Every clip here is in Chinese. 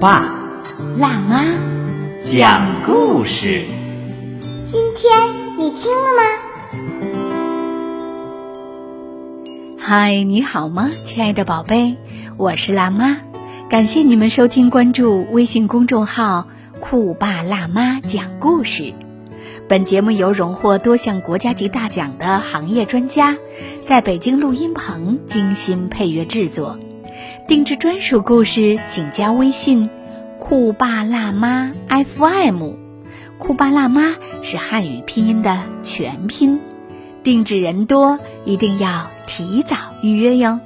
爸辣妈，讲故事。今天你听了吗？嗨，你好吗，亲爱的宝贝？我是辣妈，感谢你们收听关注微信公众号“酷爸辣妈讲故事”。本节目由荣获多项国家级大奖的行业专家在北京录音棚精心配乐制作。定制专属故事，请加微信“酷爸辣妈 FM”。酷爸辣妈是汉语拼音的全拼。定制人多，一定要提早预约哟。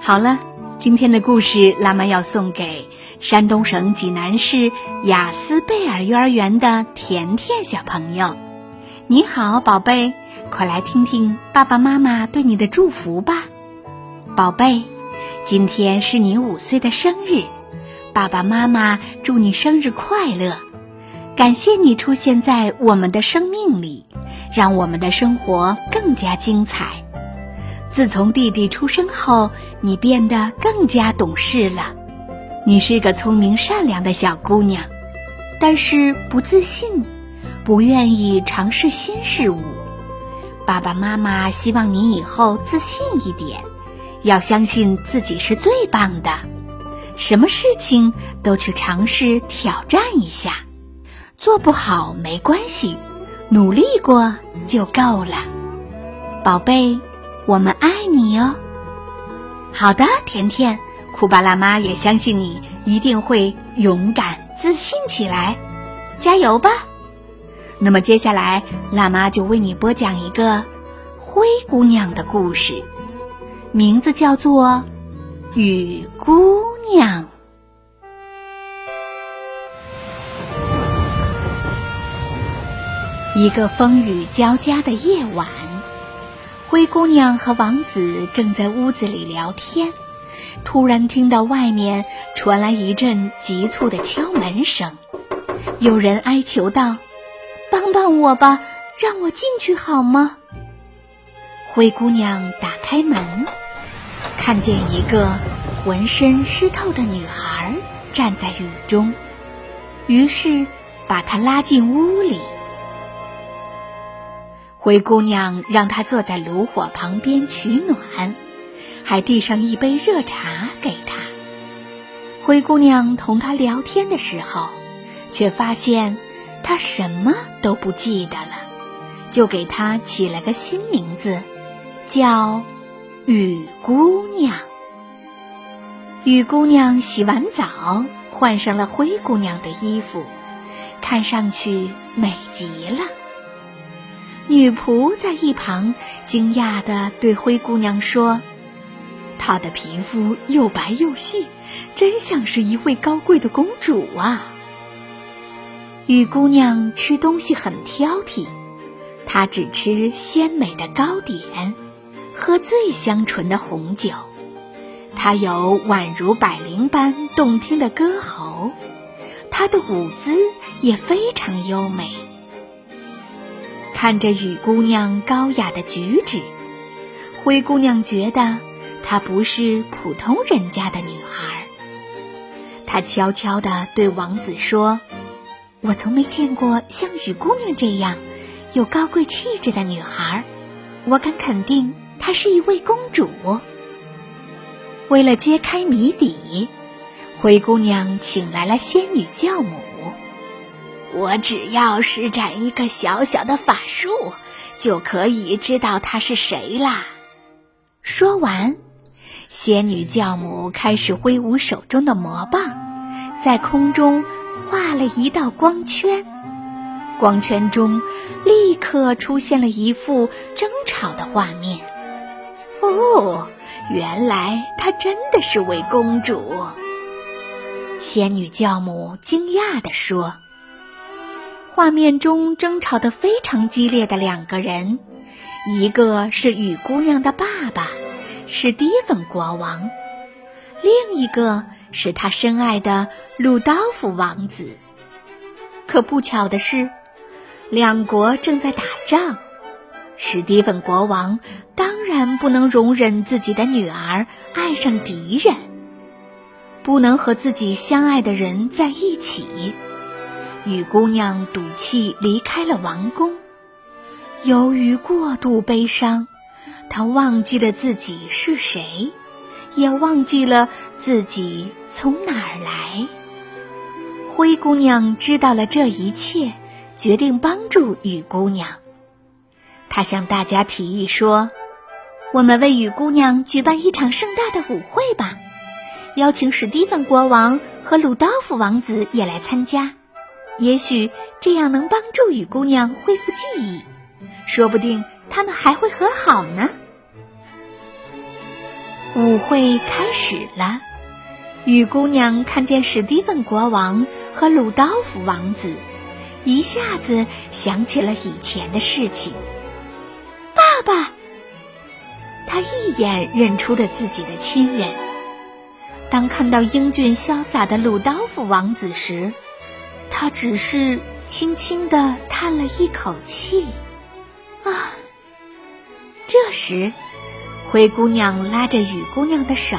好了，今天的故事，辣妈要送给山东省济南市雅思贝尔幼儿园的甜甜小朋友。你好，宝贝，快来听听爸爸妈妈对你的祝福吧，宝贝。今天是你五岁的生日，爸爸妈妈祝你生日快乐！感谢你出现在我们的生命里，让我们的生活更加精彩。自从弟弟出生后，你变得更加懂事了。你是个聪明善良的小姑娘，但是不自信，不愿意尝试新事物。爸爸妈妈希望你以后自信一点。要相信自己是最棒的，什么事情都去尝试挑战一下，做不好没关系，努力过就够了，宝贝，我们爱你哟。好的，甜甜，酷爸辣妈也相信你一定会勇敢自信起来，加油吧。那么接下来，辣妈就为你播讲一个灰姑娘的故事。名字叫做《雨姑娘》。一个风雨交加的夜晚，灰姑娘和王子正在屋子里聊天，突然听到外面传来一阵急促的敲门声。有人哀求道：“帮帮我吧，让我进去好吗？”灰姑娘打开门。看见一个浑身湿透的女孩站在雨中，于是把她拉进屋里。灰姑娘让她坐在炉火旁边取暖，还递上一杯热茶给她。灰姑娘同她聊天的时候，却发现她什么都不记得了，就给她起了个新名字，叫。雨姑娘，雨姑娘洗完澡，换上了灰姑娘的衣服，看上去美极了。女仆在一旁惊讶地对灰姑娘说：“她的皮肤又白又细，真像是一位高贵的公主啊！”雨姑娘吃东西很挑剔，她只吃鲜美的糕点。喝最香醇的红酒，她有宛如百灵般动听的歌喉，她的舞姿也非常优美。看着雨姑娘高雅的举止，灰姑娘觉得她不是普通人家的女孩。她悄悄地对王子说：“我从没见过像雨姑娘这样有高贵气质的女孩，我敢肯定。”她是一位公主。为了揭开谜底，灰姑娘请来了仙女教母。我只要施展一个小小的法术，就可以知道她是谁啦。说完，仙女教母开始挥舞手中的魔棒，在空中画了一道光圈。光圈中立刻出现了一幅争吵的画面。哦，原来她真的是位公主。仙女教母惊讶地说：“画面中争吵得非常激烈的两个人，一个是雨姑娘的爸爸，史蒂芬国王；另一个是他深爱的鲁道夫王子。可不巧的是，两国正在打仗。”史蒂芬国王当然不能容忍自己的女儿爱上敌人，不能和自己相爱的人在一起。雨姑娘赌气离开了王宫，由于过度悲伤，她忘记了自己是谁，也忘记了自己从哪儿来。灰姑娘知道了这一切，决定帮助雨姑娘。他向大家提议说：“我们为雨姑娘举办一场盛大的舞会吧，邀请史蒂芬国王和鲁道夫王子也来参加。也许这样能帮助雨姑娘恢复记忆，说不定他们还会和好呢。”舞会开始了，雨姑娘看见史蒂芬国王和鲁道夫王子，一下子想起了以前的事情。爸，他一眼认出了自己的亲人。当看到英俊潇洒的鲁道夫王子时，他只是轻轻的叹了一口气。啊！这时，灰姑娘拉着雨姑娘的手，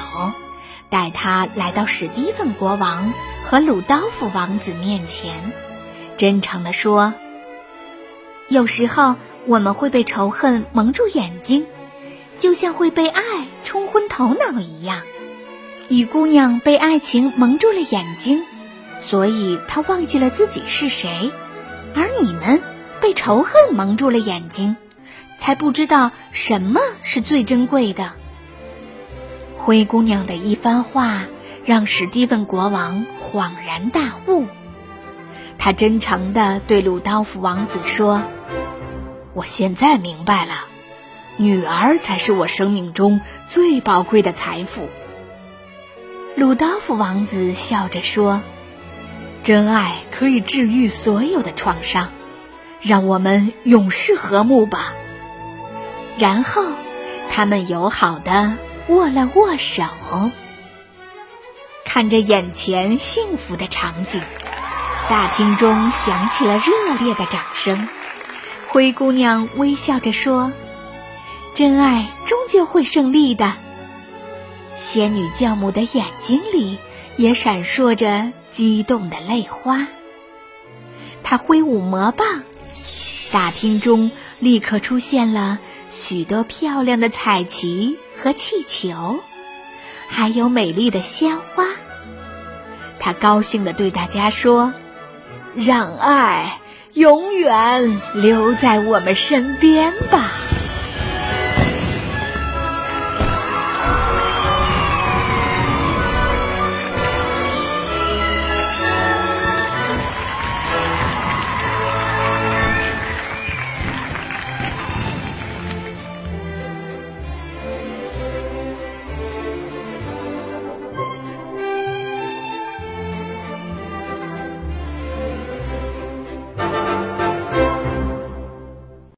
带她来到史蒂芬国王和鲁道夫王子面前，真诚地说：“有时候。”我们会被仇恨蒙住眼睛，就像会被爱冲昏头脑一样。雨姑娘被爱情蒙住了眼睛，所以她忘记了自己是谁；而你们被仇恨蒙住了眼睛，才不知道什么是最珍贵的。灰姑娘的一番话让史蒂芬国王恍然大悟，他真诚地对鲁道夫王子说。我现在明白了，女儿才是我生命中最宝贵的财富。鲁道夫王子笑着说：“真爱可以治愈所有的创伤，让我们永世和睦吧。”然后，他们友好的握了握手。看着眼前幸福的场景，大厅中响起了热烈的掌声。灰姑娘微笑着说：“真爱终究会胜利的。”仙女教母的眼睛里也闪烁着激动的泪花。她挥舞魔棒，大厅中立刻出现了许多漂亮的彩旗和气球，还有美丽的鲜花。她高兴地对大家说：“让爱。”永远留在我们身边吧。